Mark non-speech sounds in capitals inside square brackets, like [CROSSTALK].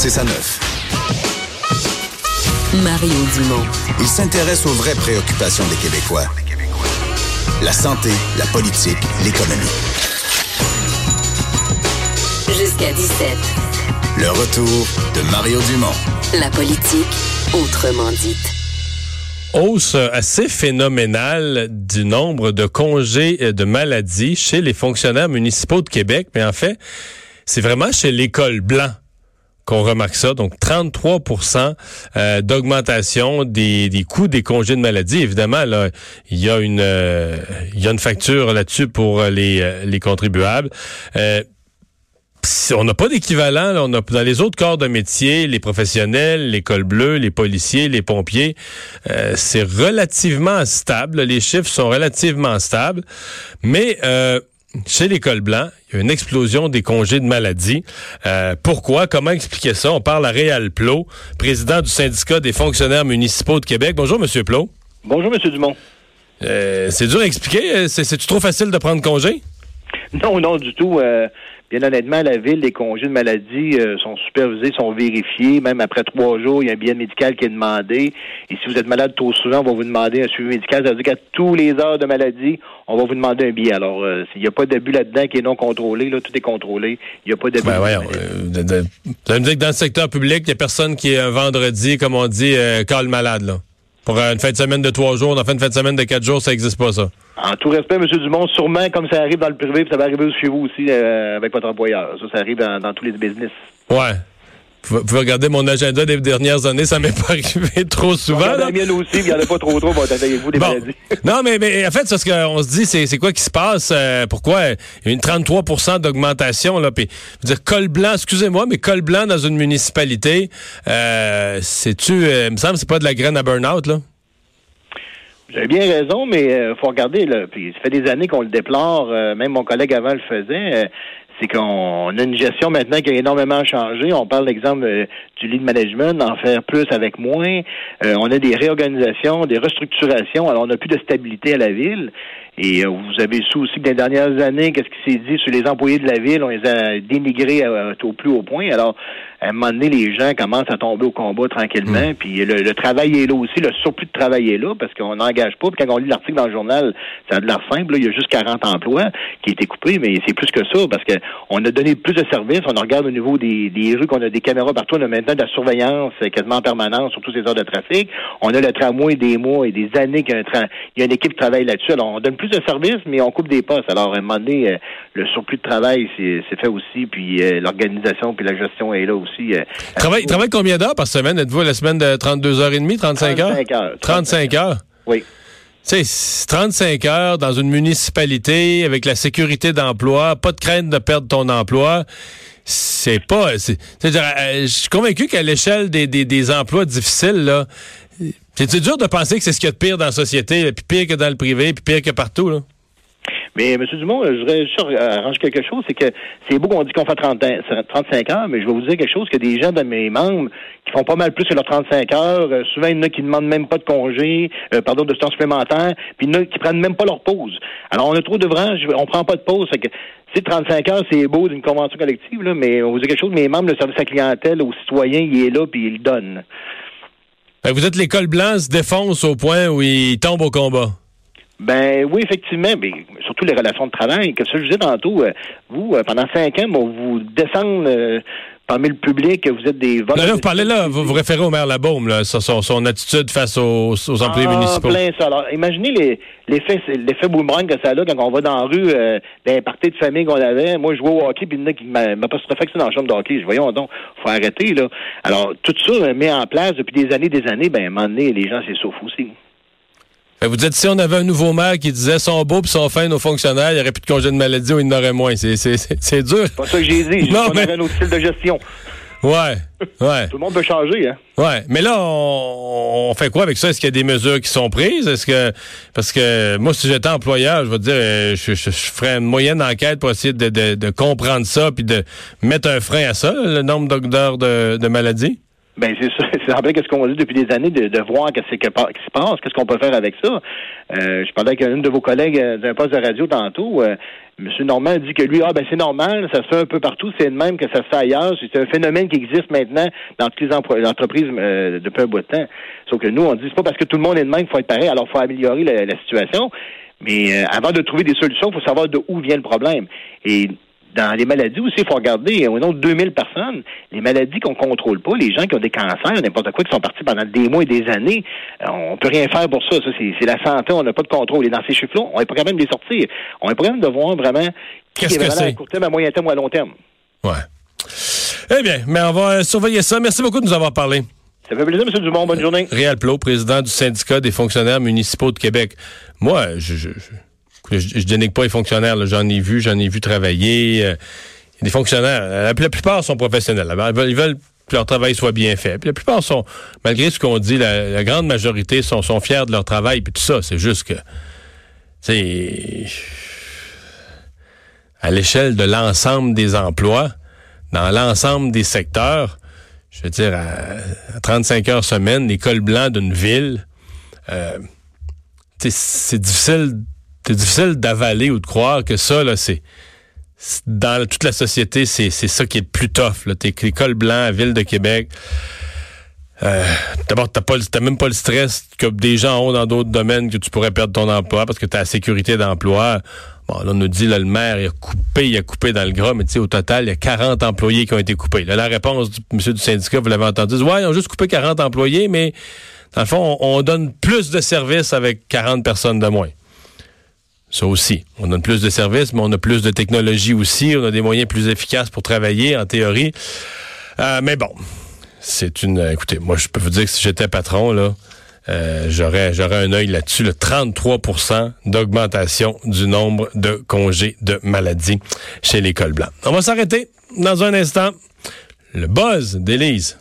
6 à 9. Mario Dumont. Il s'intéresse aux vraies préoccupations des Québécois. La santé, la politique, l'économie. Jusqu'à 17. Le retour de Mario Dumont. La politique, autrement dite. Hausse assez phénoménale du nombre de congés de maladie chez les fonctionnaires municipaux de Québec, mais en fait, c'est vraiment chez l'école blanc qu'on remarque ça. Donc, 33% euh, d'augmentation des, des coûts des congés de maladie. Évidemment, là, il y a une, euh, il y a une facture là-dessus pour les, euh, les contribuables. on n'a pas d'équivalent. On a dans les autres corps de métier, les professionnels, l'école bleue, les policiers, les pompiers, c'est relativement stable. Les chiffres sont relativement stables, mais chez l'école blanc, il y a une explosion des congés de maladie. Euh, pourquoi? Comment expliquer ça? On parle à Réal Plot, président du syndicat des fonctionnaires municipaux de Québec. Bonjour, Monsieur Plot. Bonjour, Monsieur Dumont. Euh, c'est dur à expliquer. C'est-tu trop facile de prendre congé? [LAUGHS] Non, non, du tout. Euh, bien honnêtement, la ville, les congés de maladie euh, sont supervisés, sont vérifiés. Même après trois jours, il y a un billet médical qui est demandé. Et si vous êtes malade trop souvent, on va vous demander un suivi médical. Ça veut dire qu'à tous les heures de maladie, on va vous demander un billet. Alors, euh, s'il n'y a pas d'abus là-dedans qui est non contrôlé, là, tout est contrôlé. Il n'y a pas d'abus. Ben ça veut dire que dans le secteur public, il n'y a personne qui est un vendredi, comme on dit, euh, le malade, là. Pour une fin de semaine de trois jours, on a fait une fin de semaine de quatre jours, ça n'existe pas, ça. En tout respect, M. Dumont, sûrement, comme ça arrive dans le privé, puis ça va arriver chez vous aussi euh, avec votre employeur. Ça, ça arrive dans, tous les business. Ouais. Vous pouvez regarder mon agenda des dernières années, ça m'est [LAUGHS] pas arrivé trop souvent. La mienne aussi, il n'y en a pas trop trop, bon, vous des maladies? [LAUGHS] non, mais, mais en fait, c'est ce qu'on se dit, c'est quoi qui se passe? Euh, pourquoi il y a une 33% d'augmentation, là, puis dire col blanc, excusez-moi, mais col blanc dans une municipalité, euh, c'est-tu, euh, il me semble, c'est pas de la graine à burn-out, là? Vous avez bien raison, mais il euh, faut regarder, là, puis ça fait des années qu'on le déplore, euh, même mon collègue avant le faisait, euh, c'est qu'on a une gestion maintenant qui a énormément changé. On parle, d'exemple, du lead management, d'en faire plus avec moins. on a des réorganisations, des restructurations, alors on n'a plus de stabilité à la ville. Et vous avez su aussi que dans les dernières années, qu'est-ce qui s'est dit sur les employés de la ville, on les a dénigrés au plus haut point. Alors, à un moment donné, les gens commencent à tomber au combat tranquillement. Mm. Puis le, travail est là aussi, le surplus de travail est là parce qu'on n'engage pas. Puis quand on lit l'article dans le journal, ça a de l'air simple. il y a juste 40 emplois qui ont été coupés, mais c'est plus que ça parce qu'on a donné plus de services. On regarde au niveau des, rues qu'on a des caméras partout. On a maintenant de la surveillance quasiment en permanence sur toutes ces heures de trafic. On a le tramway des mois et des années qu'il y a, il y a une équipe qui travaille là-dessus. Alors, on donne plus de services, mais on coupe des postes. Alors, à un moment donné, euh, le surplus de travail, c'est fait aussi. Puis euh, l'organisation puis la gestion est là aussi. Euh, travaille, travaille combien d'heures par semaine? Êtes-vous à la semaine de 32 heures et demie, 35, 35 heures? 35 heures? Oui. Tu sais, 35 heures dans une municipalité avec la sécurité d'emploi, pas de crainte de perdre ton emploi. C'est pas. C'est, euh, je suis convaincu qu'à l'échelle des, des, des, emplois difficiles, là, c'est dur de penser que c'est ce qu'il y a de pire dans la société, puis pire que dans le privé, puis pire que partout. Là? Mais M. Dumont, je voudrais juste arranger quelque chose, c'est que c'est beau qu'on dit qu'on fait 30, 35 heures, mais je vais vous dire quelque chose, que des gens de mes membres qui font pas mal plus que leurs 35 heures, euh, souvent il y en a qui demandent même pas de congé, euh, pardon, de temps supplémentaire, puis il y en a qui prennent même pas leur pause. Alors on a trop de d'ouvrages, on prend pas de pause, c'est que c'est 35 heures, c'est beau d'une convention collective, là, mais on vous dit quelque chose, mes membres, le service à clientèle, aux citoyens, il est là, puis il le donne. Vous êtes l'école blanche défonce au point où il tombe au combat. Ben oui, effectivement, mais surtout les relations de travail. Comme ça, je disais tantôt, euh, vous, euh, pendant cinq ans, vous descendre euh, parmi le public, vous êtes des voleurs. Là, vous parlez là, vous vous référez au maire Labaume, là, son, son attitude face aux, aux employés ah, municipaux. plein ça. Alors, imaginez l'effet l'effet boomerang que ça a là quand on va dans la rue, euh, d'un de famille qu'on avait. Moi, je vois au hockey, puis il y en a qui m'a pas se dans la chambre de hockey. Je voyons donc, faut arrêter, là. Alors, tout ça met en place depuis des années, des années, ben, à un moment donné, les gens s'essoufflent aussi. Ben, vous dites, si on avait un nouveau maire qui disait sont beaux puis sont fins nos fonctionnaires, il n'y aurait plus de congé de maladie ou il en aurait moins. C'est, c'est, c'est, dur. C'est pas ça que j'ai dit. Non, mais... un autre style de gestion. Ouais, ouais. Tout le monde peut changer, hein. Ouais, mais là, on, fait quoi avec ça? Est-ce qu'il y a des mesures qui sont prises? Est-ce que, parce que moi, si j'étais employeur, je vais dire, euh, je, je, ferais une moyenne enquête pour essayer de, de, de comprendre ça puis de mettre un frein à ça, le nombre d'heures de, de maladie. Ben c'est ça, [LAUGHS] c'est en fait ce qu'on dit depuis des années de, de voir qu'est-ce qui se passe, qu'est-ce qu'on peut faire avec ça. Euh, je parlais avec de vos collègues euh, d'un poste de radio tantôt. Euh, Monsieur Normand dit que lui, ah ben c'est normal, ça se fait un peu partout, c'est le même que ça se fait ailleurs. C'est un phénomène qui existe maintenant dans toutes les entreprises euh, depuis un bout de temps. Sauf que nous, on dit c'est pas parce que tout le monde est de même qu'il faut être pareil, alors il faut améliorer la, la situation. Mais euh, avant de trouver des solutions, il faut savoir de où vient le problème. Et dans les maladies aussi, il faut regarder, au nom de 2000 personnes, les maladies qu'on contrôle pas, les gens qui ont des cancers, n'importe quoi, qui sont partis pendant des mois et des années, euh, on peut rien faire pour ça. Ça, c'est la santé, on n'a pas de contrôle. Et dans ces chiffres-là, on n'est pas capable de les sortir. On est pas capable de voir vraiment qu'est-ce que c'est à court terme, à moyen terme ou à long terme. Ouais. Eh bien, mais on va surveiller ça. Merci beaucoup de nous avoir parlé. Ça fait plaisir, M. Dumont. Bonne journée. Réal Plot, président du syndicat des fonctionnaires municipaux de Québec. Moi, je, je, je, je dénigre pas les fonctionnaires. J'en ai vu, j'en ai vu travailler. Euh, des fonctionnaires, la, plupart sont professionnels. Ils veulent, que leur travail soit bien fait. Puis la plupart sont, malgré ce qu'on dit, la, grande majorité sont, sont fiers de leur travail. Puis tout ça, c'est juste que, c'est à l'échelle de l'ensemble des emplois, dans l'ensemble des secteurs, je veux dire, à, 35 heures semaine, l'école blanc d'une ville, euh, c'est difficile, c'est difficile d'avaler ou de croire que ça, là, c'est dans toute la société, c'est ça qui est le plus tough. T'es l'école blanc Ville de Québec. Euh, D'abord, t'as même pas le stress que des gens ont dans d'autres domaines que tu pourrais perdre ton emploi parce que tu as la sécurité d'emploi. Bon, là, on nous dit, là, le maire, il a coupé, il a coupé dans le gras, mais tu sais, au total, il y a 40 employés qui ont été coupés. Là, la réponse du monsieur du syndicat, vous l'avez entendu, ouais, ils ont juste coupé 40 employés, mais dans le fond, on, on donne plus de services avec 40 personnes de moins. Ça aussi. On donne plus de services, mais on a plus de technologie aussi. On a des moyens plus efficaces pour travailler, en théorie. Euh, mais bon, c'est une. Écoutez, moi, je peux vous dire que si j'étais patron, là, euh, j'aurais, j'aurais un œil là-dessus. Le 33% d'augmentation du nombre de congés de maladie chez l'école blanc. On va s'arrêter dans un instant. Le buzz d'Élise.